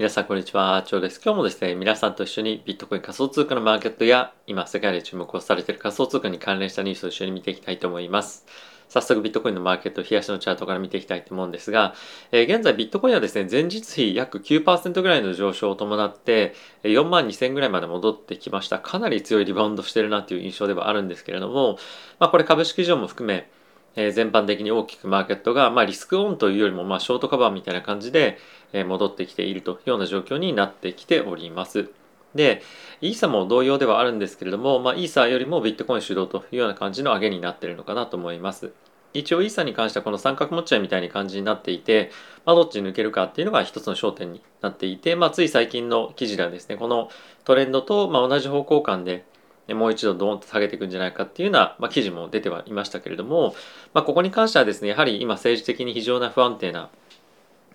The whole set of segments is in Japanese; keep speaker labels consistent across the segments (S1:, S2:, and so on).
S1: 皆さんこんにちは、チョウです。今日もですね、皆さんと一緒にビットコイン仮想通貨のマーケットや今世界で注目をされている仮想通貨に関連したニュースを一緒に見ていきたいと思います。早速ビットコインのマーケット、冷やしのチャートから見ていきたいと思うんですが、えー、現在ビットコインはですね、前日比約9%ぐらいの上昇を伴って、4万2000ぐらいまで戻ってきました。かなり強いリバウンドしてるなという印象ではあるんですけれども、まあこれ株式市場も含め、え全般的に大きくマーケットが、まあ、リスクオンというよりも、まあ、ショートカバーみたいな感じで、え戻ってきているというような状況になってきております。で、イーサも同様ではあるんですけれども、まあ、イーサよりもビットコイン主導というような感じの上げになっているのかなと思います。一応イーサに関してはこの三角持ち合いみたいな感じになっていて、まあ、どっち抜けるかっていうのが一つの焦点になっていて、まあ、つい最近の記事ではですね、このトレンドとま同じ方向感でもう一度ドーンと下げていくんじゃないかっていうような、まあ、記事も出てはいましたけれども、まあ、ここに関してはですねやはり今政治的に非常な不安定な、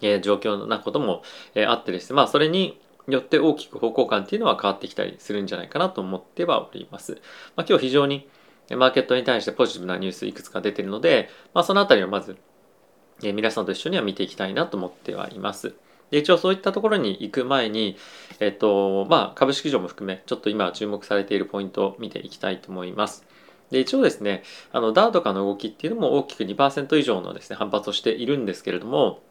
S1: えー、状況なことも、えー、あってですねまあそれによって大きく方向感っていうのは変わってきたりするんじゃないかなと思ってはおります。まあ、今日非常にマーケットに対してポジティブなニュースいくつか出てるので、まあ、そのあたりをまず、えー、皆さんと一緒には見ていきたいなと思ってはいます。で一応そういったところに行く前に、えっとまあ、株式市場も含めちょっと今注目されているポイントを見ていきたいと思います。で一応ですねあのダウとかの動きっていうのも大きく2%以上のですね反発をしているんですけれども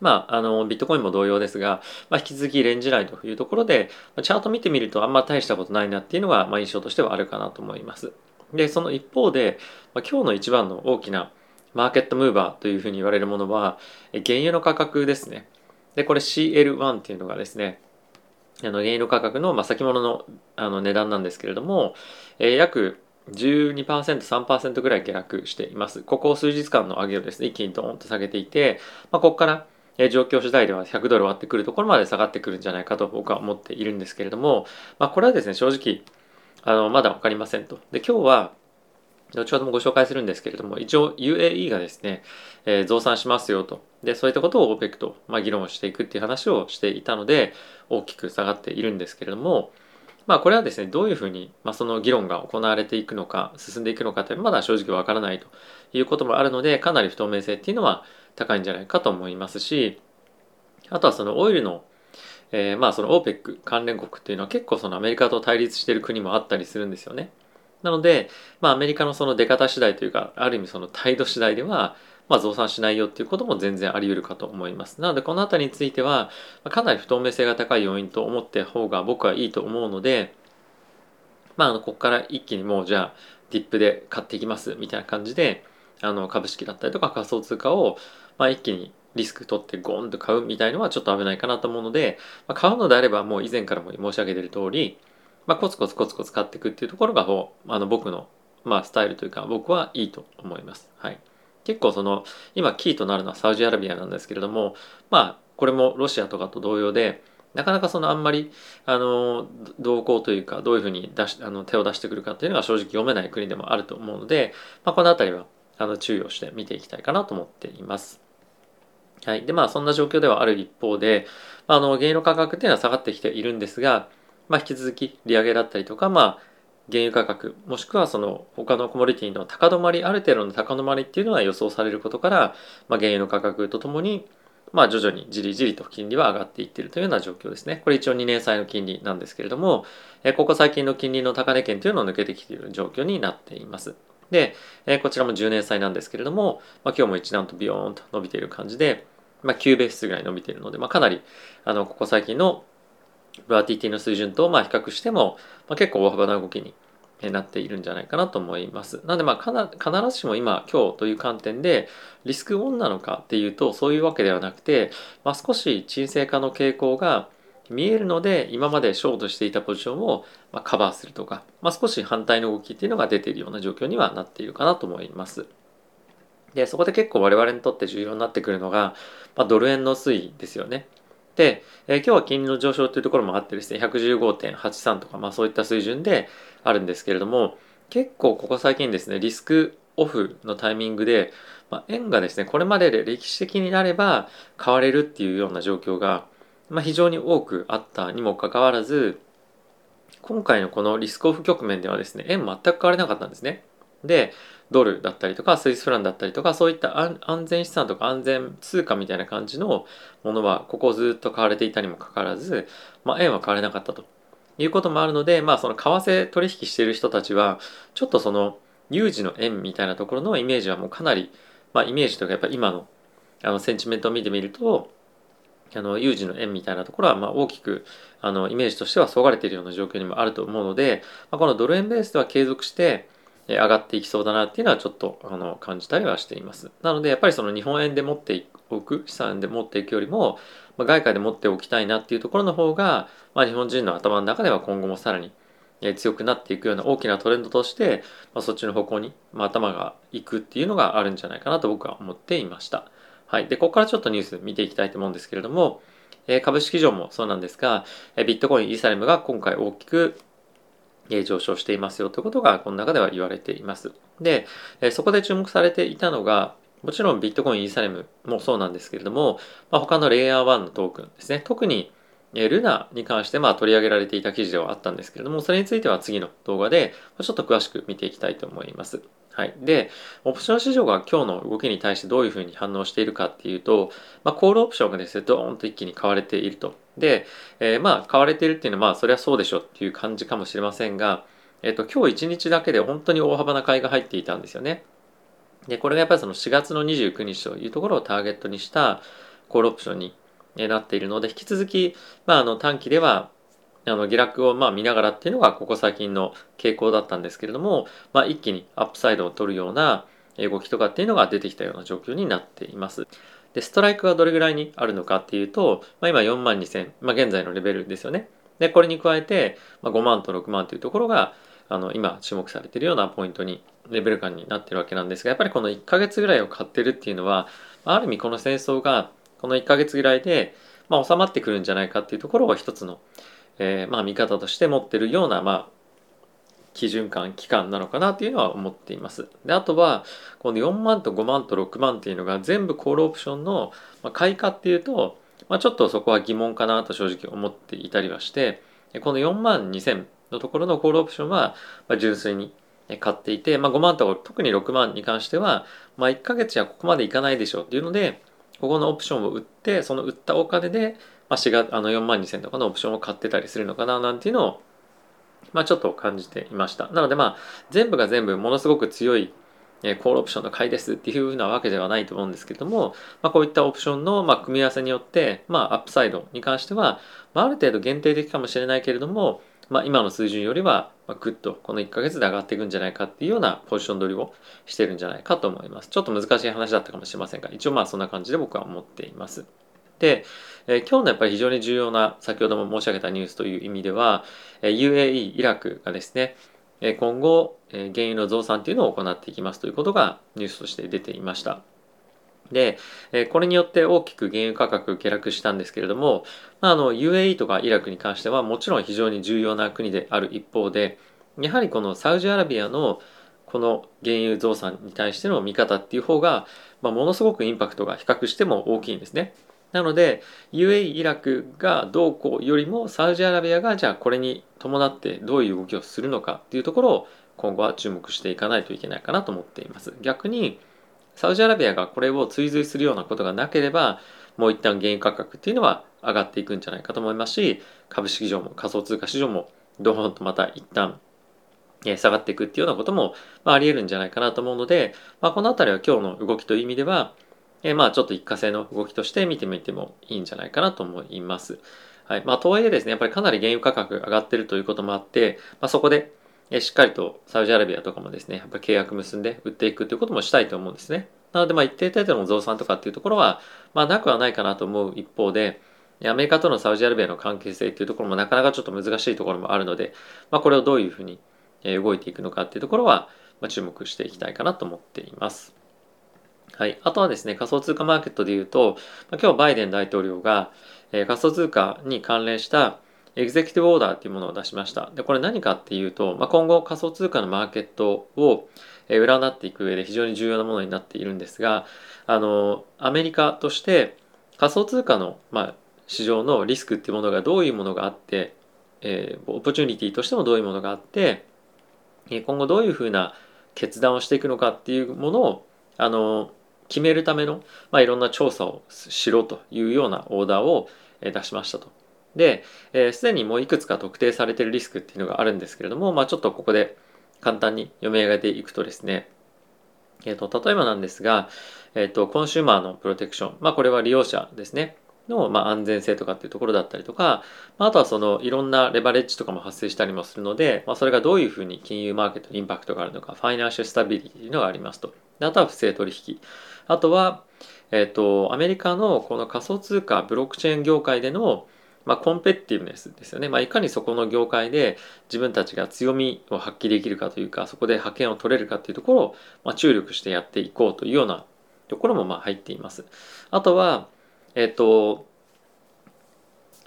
S1: まあ、あのビットコインも同様ですが、まあ、引き続きレンジ内というところでチャート見てみるとあんま大したことないなっていうのが、まあ、印象としてはあるかなと思います。でその一方で、まあ、今日の一番の大きなマーケットムーバーというふうに言われるものは原油の価格ですね。で、これ CL1 っていうのがですね、あの原油価格の、まあ、先物のあの値段なんですけれども、えー、約12%、3%ぐらい下落しています。ここ数日間の上げをですね、一気にドーンと下げていて、まあ、ここから、え状況次第では100ドル割ってくるところまで下がってくるんじゃないかと僕は思っているんですけれども、まあ、これはですね、正直、あの、まだわかりませんと。で、今日は、後ほどもご紹介するんですけれども、一応 UAE がですね、えー、増産しますよと。で、そういったことを OPEC と、まあ、議論をしていくっていう話をしていたので、大きく下がっているんですけれども、まあ、これはですね、どういうふうに、まあ、その議論が行われていくのか、進んでいくのかってまだ正直わからないということもあるので、かなり不透明性っていうのは高いんじゃないかと思いますし、あとはそのオイルのえー、まあその OPEC 関連国っていうのは結構そのアメリカと対立している国もあったりするんですよね。なので、まあ、アメリカのその出方次第というか、ある意味その態度次第では、まあ、増産しないよっていうことも全然あり得るかと思います。なので、この辺りについては、かなり不透明性が高い要因と思って方が僕はいいと思うので、まあ、あのここから一気にもうじゃあ、ディップで買っていきますみたいな感じで、あの株式だったりとか仮想通貨を、まあ、一気にリスク取ってゴーンと買うみたいのはちょっと危ないかなと思うので、まあ、買うのであればもう以前からも申し上げている通り、まあ、コツコツコツコツ買っていくっていうところがあの僕の、まあ、スタイルというか僕はいいと思います。はい、結構その今キーとなるのはサウジアラビアなんですけれどもまあこれもロシアとかと同様でなかなかそのあんまりあの動向というかどういうふうに出しあの手を出してくるかっていうのが正直読めない国でもあると思うので、まあ、この辺りはあの注意をして見ていきたいかなと思っています。はい。で、まあ、そんな状況ではある一方で、あの、原油の価格っていうのは下がってきているんですが、まあ、引き続き利上げだったりとか、まあ、原油価格もしくはその他のコモディティの高止まりある程度の高止まりっていうのは予想されることから、まあ、原油の価格とともに、まあ、徐々にじりじりと金利は上がっていってるというような状況ですね。これ一応2年債の金利なんですけれどもここ最近の金利の高値圏というのを抜けてきている状況になっています。でこちらも10年債なんですけれども、まあ、今日も一段とビヨーンと伸びている感じで、まあ、9ベースぐらい伸びているので、まあ、かなりあのここ最近のバーティティの水準とまあ比較しても、まあ、結構大幅な動きになっているんじゃないかなと思います。なのでまあ必ずしも今今日という観点でリスクオンなのかっていうとそういうわけではなくて、まあ、少し沈静化の傾向が見えるので今までショートしていたポジションをまカバーするとか、まあ、少し反対の動きっていうのが出ているような状況にはなっているかなと思います。でそこで結構我々にとって重要になってくるのが、まあ、ドル円の推移ですよね。で、えー、今日は金利の上昇というところもあってですね、115.83とか、まあそういった水準であるんですけれども、結構ここ最近ですね、リスクオフのタイミングで、まあ、円がですね、これまでで歴史的になれば買われるっていうような状況が、まあ、非常に多くあったにもかかわらず、今回のこのリスクオフ局面ではですね、円全く買われなかったんですね。でドルだったりとかスイスフランだったりとかそういった安全資産とか安全通貨みたいな感じのものはここずっと買われていたにもかかわらず、まあ、円は買われなかったと。いうこともあるので、まあ、その為替取引している人たちはちょっとその有事の円みたいなところのイメージはもうかなり、まあ、イメージというかやっぱ今のあのセンチメントを見てみるとあの有事の円みたいなところはま大きくあのイメージとしてはそがれているような状況にもあると思うので、まあ、このドル円ベースでは継続して上がっていきそうだなっていうのはちょっとあの感じたりはしています。なのでやっぱりその日本円で持っておく資産で持っていくよりも、ま、外貨で持っておきたいなっていうところの方が、まあ、日本人の頭の中では今後もさらに強くなっていくような大きなトレンドとして、まあ、そっちの方向に、まあ、頭がいくっていうのがあるんじゃないかなと僕は思っていました。はい。で、ここからちょっとニュース見ていきたいと思うんですけれども、え、株式上もそうなんですが、ビットコイン、イーサレムが今回大きく上昇していますよということがこの中では言われています。で、そこで注目されていたのが、もちろんビットコイン、イーサレムもそうなんですけれども、まあ、他のレイヤー1のトークンですね。特にルナに関してまあ取り上げられていた記事ではあったんですけれども、それについては次の動画でちょっと詳しく見ていきたいと思います。はい。で、オプション市場が今日の動きに対してどういうふうに反応しているかっていうと、まあ、コールオプションがですね、ドーンと一気に買われていると。で、えー、まあ、買われているっていうのは、まあ、それはそうでしょっていう感じかもしれませんが、えっ、ー、と、今日1日だけで本当に大幅な買いが入っていたんですよね。で、これがやっぱりその4月の29日というところをターゲットにしたコールオプションになっているので、引き続き、まあ、あの短期ではあの下落をまあ見ながらっていうのがここ最近の傾向だったんですけれども、まあ、一気にアップサイドを取るような動きとかっていうのが出てきたような状況になっています。で、ストライクがどれぐらいにあるのかっていうと、まあ、今4万2000、まあ、現在のレベルですよね。で、これに加えて、まあ、5万と6万というところが、あの、今注目されているようなポイントに、レベル感になってるわけなんですが、やっぱりこの1ヶ月ぐらいを買ってるっていうのは、ある意味この戦争が、この1ヶ月ぐらいで、まあ、収まってくるんじゃないかっていうところを一つの、えー、まあ見方として持ってるような、まあ、基準感期間なのかなっていうのは思っています。であとはこの4万と5万と6万っていうのが全部コールオプションの買いかっていうと、まあ、ちょっとそこは疑問かなと正直思っていたりはしてこの4万2000のところのコールオプションは純粋に買っていて、まあ、5万と特に6万に関しては、まあ、1ヶ月じゃここまでいかないでしょうっていうのでここのオプションを売ってその売ったお金で、まあ、4月あの4万2000とかのオプションを買ってたりするのかななんていうのを、まあ、ちょっと感じていましたなのでまあ全部が全部ものすごく強いコールオプションの買いですっていうふうなわけではないと思うんですけども、まあ、こういったオプションのま組み合わせによって、まあ、アップサイドに関しては、まあ、る程度限定的かもしれないけれども、まあ、今の水準よりはぐっとこの1ヶ月で上がっていくんじゃないかっていうようなポジション取りをしてるんじゃないかと思います。ちょっと難しい話だったかもしれませんが、一応まあそんな感じで僕は思っています。で、え、今日のやっぱり非常に重要な先ほども申し上げたニュースという意味では、え、UAE、イラクがですね、え、今後、え、原油の増産というのを行っていきますということがニュースとして出ていました。で、えこれによって大きく原油価格下落したんですけれども、まああの UAE とかイラクに関してはもちろん非常に重要な国である一方で、やはりこのサウジアラビアのこの原油増産に対しての見方っていう方が、まあ、ものすごくインパクトが比較しても大きいんですね。なので UAE イラクがどうこうよりもサウジアラビアがじゃあこれに伴ってどういう動きをするのかっていうところを今後は注目していかないといけないかなと思っています。逆にサウジアラビアがこれを追随するようなことがなければもう一旦原油価格っていうのは上がっていくんじゃないかと思いますし株式市場も仮想通貨市場もドーンとまた一旦下がっていくっていうようなことも、あ、あり得るんじゃないかなと思うので、まあ、この辺りは今日の動きという意味では、えー、まあちょっと一過性の動きとして見てみてもいいんじゃないかなと思います。はいまあ、とはいえですねやっぱりかなり原油価格上がってるということもあって、まあ、そこでえしっかりとサウジアラビアとかもですね、やっぱ契約結んで売っていくということもしたいと思うんですね。なので、まあ一定程度の増産とかっていうところは、まあなくはないかなと思う一方で、アメリカとのサウジアラビアの関係性っていうところもなかなかちょっと難しいところもあるので、まあこれをどういうふうに動いていくのかっていうところは、まあ、注目していきたいかなと思っています。はい。あとはですね、仮想通貨マーケットで言うと、今日バイデン大統領が、えー、仮想通貨に関連したexecutive order っていうものを出しました。で、これ何かっていうと、まあ、今後仮想通貨のマーケットを占っていく上で非常に重要なものになっているんですが、あの、アメリカとして仮想通貨の、まあ、市場のリスクっていうものがどういうものがあって、えー、 opportunity としてもどういうものがあって、今後どういうふうな決断をしていくのかっていうものをあの決めるための、まあ、いろんな調査をしろというようなオーダーを出しましたと。で、す、えー、で、にもういくつか特定されているリスクっていうのがあるんですけれども、まあ、ちょっとここで簡単に読み上げていくとですね、えーと、例えばなんですが、えーと、 consumer の protection、まあ、これは利用者ですねの、まあ、安全性とかっていうところだったりとか、まあ、あとはそのいろんなレバレッジとかも発生したりもするので、まあ、それがどういうふうに金融マーケットにインパクトがあるのか financial stability というのがありますと。あとは不正取引。あとは、えーと、アメリカのこの仮想通貨ブロックチェーン業界でのまあ、コンペティブネスですよね、まあ、いかにそこの業界で自分たちが強みを発揮できるかというかそこで派遣を取れるかというところを、まあ、注力してやっていこうというようなところもまあ入っています。あとは、えっ、ー、と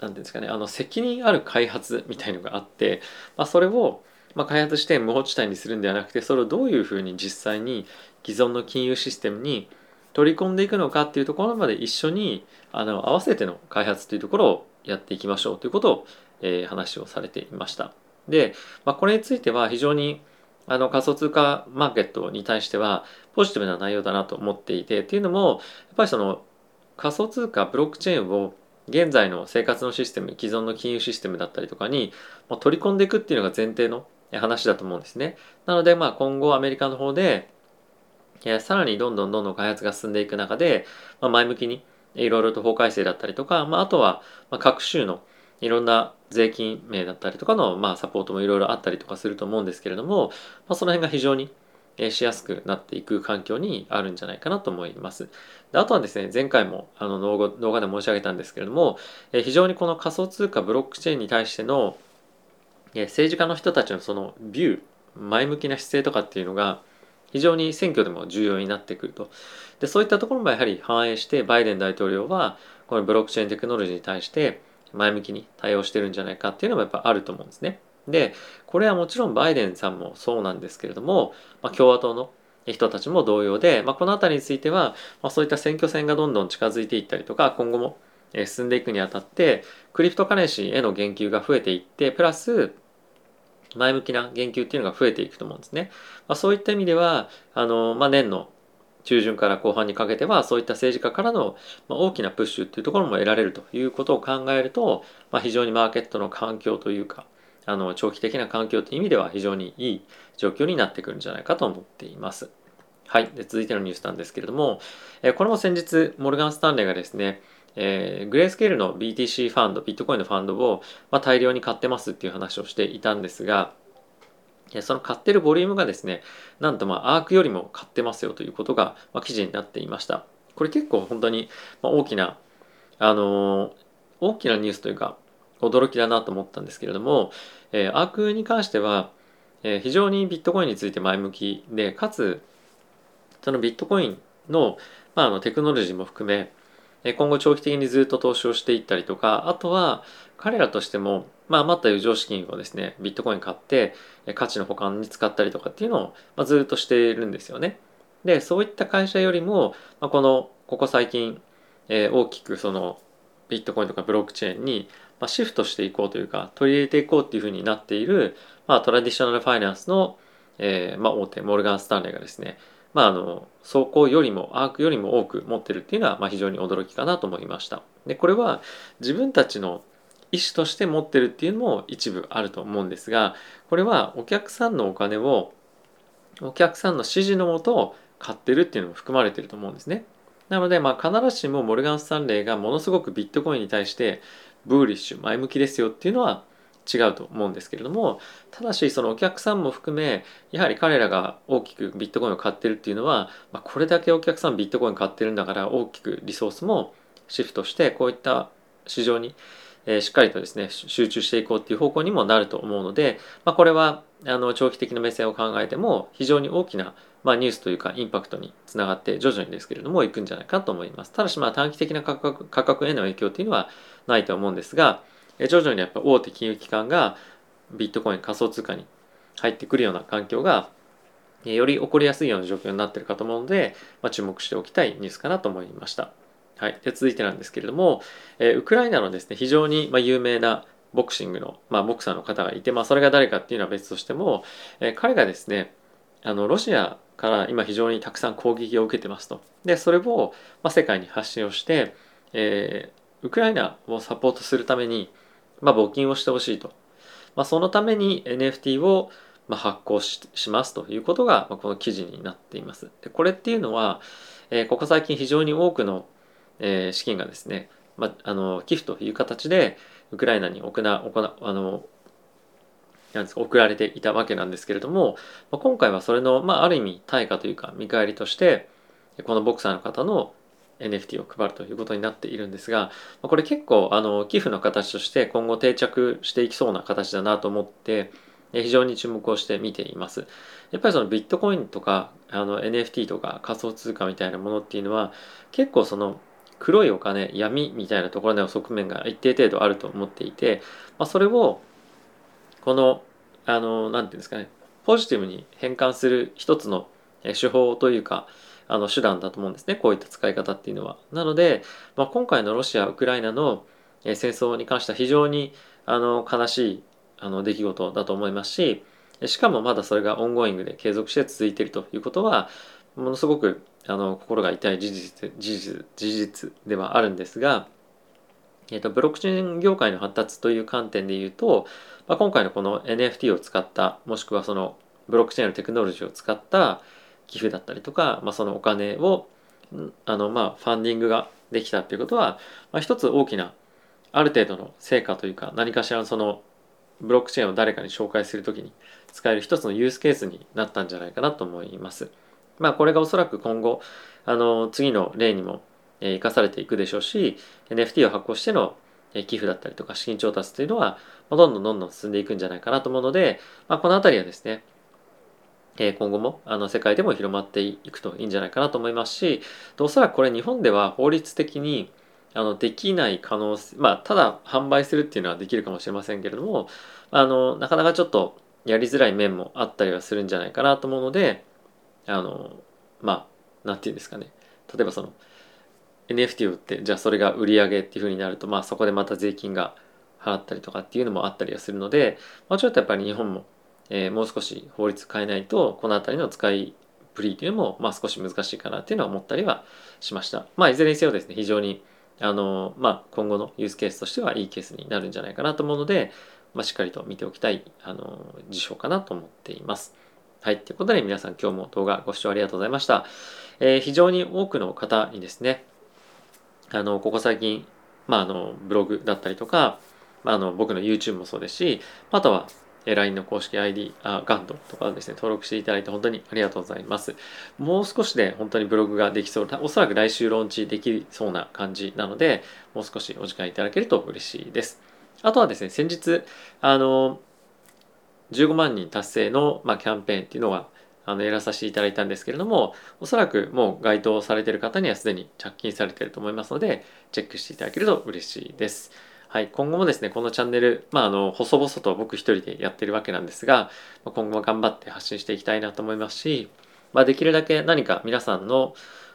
S1: 何ていうんですかねあの責任ある開発みたいのがあって、まあ、それをまあ、開発して無法地帯にするんではなくてそれをどういうふうに実際に既存の金融システムに取り込んでいくのかっていうところまで一緒にあの合わせての開発というところをやっていきましょうということを、えー、話をされていました。で、まあ、これについては非常にあの仮想通貨マーケットに対してはポジティブな内容だなと思っていてっていうのもやっぱりその仮想通貨ブロックチェーンを現在の生活のシステム既存の金融システムだったりとかに取り込んでいくっていうのが前提の話だと思うんですね。なのでまあ今後アメリカの方でさらにどんどんどんどん開発が進んでいく中で、まあ、前向きにいろいろと法改正だったりとか、まあ、あとは各州のいろんな税金名だったりとかの、まあ、サポートもいろいろあったりとかすると思うんですけれども、まあ、その辺が非常にしやすくなっていく環境にあるんじゃないかなと思います。であとはですね、前回もあの動画で申し上げたんですけれども、非常にこの仮想通貨ブロックチェーンに対しての政治家の人たちのそのビュー、前向きな姿勢とかっていうのが非常に選挙でも重要になってくると。でそういったところもやはり反映してバイデン大統領はこのブロックチェーンテクノロジーに対して前向きに対応してるんじゃないかっていうのもやっぱあると思うんですね。でこれはもちろんバイデンさんもそうなんですけれども、まあ、共和党の人たちも同様で、まあ、この辺りについては、まあ、そういった選挙戦がどんどん近づいていったりとか今後も進んでいくにあたってクリプトカレンシーへの言及が増えていってプラス前向きな言及っていうのが増えていくと思うんですね。まあ、そういった意味ではあの、まあ、年の中旬から後半にかけてはそういった政治家からの大きなプッシュっていうところも得られるということを考えると、まあ、非常にマーケットの環境というかあの長期的な環境という意味では非常にいい状況になってくるんじゃないかと思っています。はい。で続いてのニュースなんですけれども、えこれも先日、モルガン・スタンレーがですね、えー、グレースケールの BTC ファンド、ビットコインのファンドを、まあ、大量に買ってますっていう話をしていたんですが、その買ってるボリュームがですね、なんとまあアークよりも買ってますよということが、まあ、記事になっていました。これ結構本当に大きな、あのー、大きなニュースというか、驚きだなと思ったんですけれども、えー、アークに関しては、えー、非常にビットコインについて前向きで、かつ、そのビットコインの,、まあ、あのテクノロジーも含め、今後長期的にずっと投資をしていったりとか、あとは彼らとしても、まあ、余った余剰資金をですね、ビットコイン買って、価値の保管に使ったりとかっていうのを、まあ、ずっとしているんですよね。で、そういった会社よりも、まあ、この、ここ最近、えー、大きくその、ビットコインとかブロックチェーンに、まあ、シフトしていこうというか、取り入れていこうっていうふうになっている、まあ、トラディショナルファイナンスの、えー、まあ、大手、モルガン・スタンレーがですね、まあ、あの、走行よりも、アークよりも多く持ってるっていうのは、まあ、非常に驚きかなと思いました。で、これは自分たちの意思として持ってるっていうのも一部あると思うんですが、これはお客さんのお金を、お客さんの指示のもと買ってるっていうのも含まれてると思うんですね。なので、まあ、必ずしもモルガン・スタンレーがものすごくビットコインに対してブーリッシュ、前向きですよっていうのは違うと思うんですけれどもただしそのお客さんも含めやはり彼らが大きくビットコインを買ってるっていうのは、まあ、これだけお客さんビットコイン買ってるんだから大きくリソースもシフトしてこういった市場に、え、しっかりとですね集中していこうっていう方向にもなると思うので、まあ、これはあの長期的な目線を考えても非常に大きなまあ、ニュースというかインパクトにつながって徐々にですけれどもいくんじゃないかと思います。ただしまあ短期的な価格価格への影響っていうのはないと思うんですが、徐々にやっぱ大手金融機関がビットコイン仮想通貨に入ってくるような環境がより起こりやすいような状況になっているかと思うので、まあ、注目しておきたいニュースかなと思いました。はい、で続いてなんですけれども、えウクライナのですね非常にま有名なボクシングの、まあ、ボクサーの方がいて、まあ、それが誰かっていうのは別としても、え彼がですねあのロシアから今非常にたくさん攻撃を受けてますと。でそれを、ま、世界に発信をして、えー、ウクライナをサポートするために、まあ、募金をしてほしいと。まあ、そのために NFT をま、発行しますということが、ま、この記事になっています。でこれっていうのは、えー、ここ最近非常に多くの、えー、資金がですね、まあ、あの寄付という形でウクライナに行な行あのなんですか送られていたわけなんですけれども、ま、今回はそれの、まあ、ある意味対価というか見返りとしてこのボクサーの方の NFT を配るということになっているんですがこれ結構あの寄付の形として今後定着していきそうな形だなと思って非常に注目をして見ています。やっぱりそのビットコインとかあの NFT とか仮想通貨みたいなものっていうのは結構その黒いお金闇みたいなところの側面が一定程度あると思っていて、まあ、それをこのあの何て言うんですかねポジティブに変換する一つの手法というかあの手段だと思うんですねこういった使い方っていうのは。なので、まあ、今回のロシア・ウクライナの戦争に関しては非常にあの悲しいあの出来事だと思いますししかもまだそれがオンゴイングで継続して続いているということはものすごくあの心が痛い事実事実事実ではあるんですが、えーと、ブロックチェーン業界の発達という観点で言うと、まあ、今回のこの NFT を使ったもしくはそのブロックチェーンのテクノロジーを使った寄付だったりとか、まあ、そのお金をあのまあファンディングができたということは、まあ、一つ大きなある程度の成果というか何かしらのそのブロックチェーンを誰かに紹介するときに使える一つのユースケースになったんじゃないかなと思います。まあこれがおそらく今後あの次の例にも生かされていくでしょうし NFT を発行しての寄付だったりとか資金調達というのはどんどんどんどん進んでいくんじゃないかなと思うので、まあ、この辺りはですねえ今後もあの世界でも広まっていくといいんじゃないかなと思いますしおそらくこれ日本では法律的にあのできない可能性まあただ販売するっていうのはできるかもしれませんけれどもあのなかなかちょっとやりづらい面もあったりはするんじゃないかなと思うのであのまあなんていうんですかね。例えばその NFT を売ってじゃあそれが売り上げっていうふうになるとまあそこでまた税金が払ったりとかっていうのもあったりはするので、まあ、ちょっとやっぱり日本も、えー、もう少し法律変えないとこの辺りの使いぶりというのもまあ少し難しいかなっていうのは思ったりはしました。まあいずれにせよですね非常にあの、まあ、今後のユースケースとしてはいいケースになるんじゃないかなと思うので、まあ、しっかりと見ておきたいあの事象かなと思っています。はい。ということで皆さん今日も動画ご視聴ありがとうございました。えー、非常に多くの方にですね、あの、ここ最近、まあ、あの、ブログだったりとか、まあ、あの、僕の YouTube もそうですし、あとは、LINE の公式 ID、あ、ガンドとかですね、登録していただいて本当にありがとうございます。もう少しで本当にブログができそう、おそらく来週ローンチできそうな感じなので、もう少しお時間いただけると嬉しいです。あとはですね、先日、あの、15万人達成の、まあ、キャンペーンっていうのは、あのやらさせていただいたんですけれどもおそらくもう該当されている方にはすでに着金されていると思いますのでチェックしていただけると嬉しいです。はい、今後もですね、このチャンネル、まあ、あの、細々と僕一人でやってるわけなんですが、今後も頑張って発信していきたいなと思いますし、まあ、できるだけ何か皆さんの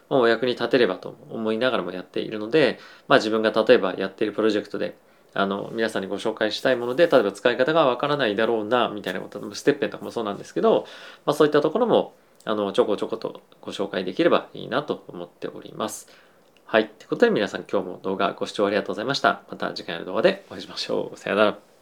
S1: お役に立てればと思いながらもやっているので、まあ、自分が例えばやっているプロジェクトで、あの、皆さんにご紹介したいもので、例えば使い方がわからないだろうな、みたいなこと、ステッペンとかもそうなんですけど、まあ、そういったところも、あの、ちょこちょことご紹介できればいいなと思っております。はい。ということで皆さん今日も動画ご視聴ありがとうございました。また次回の動画でお会いしましょう。さよなら。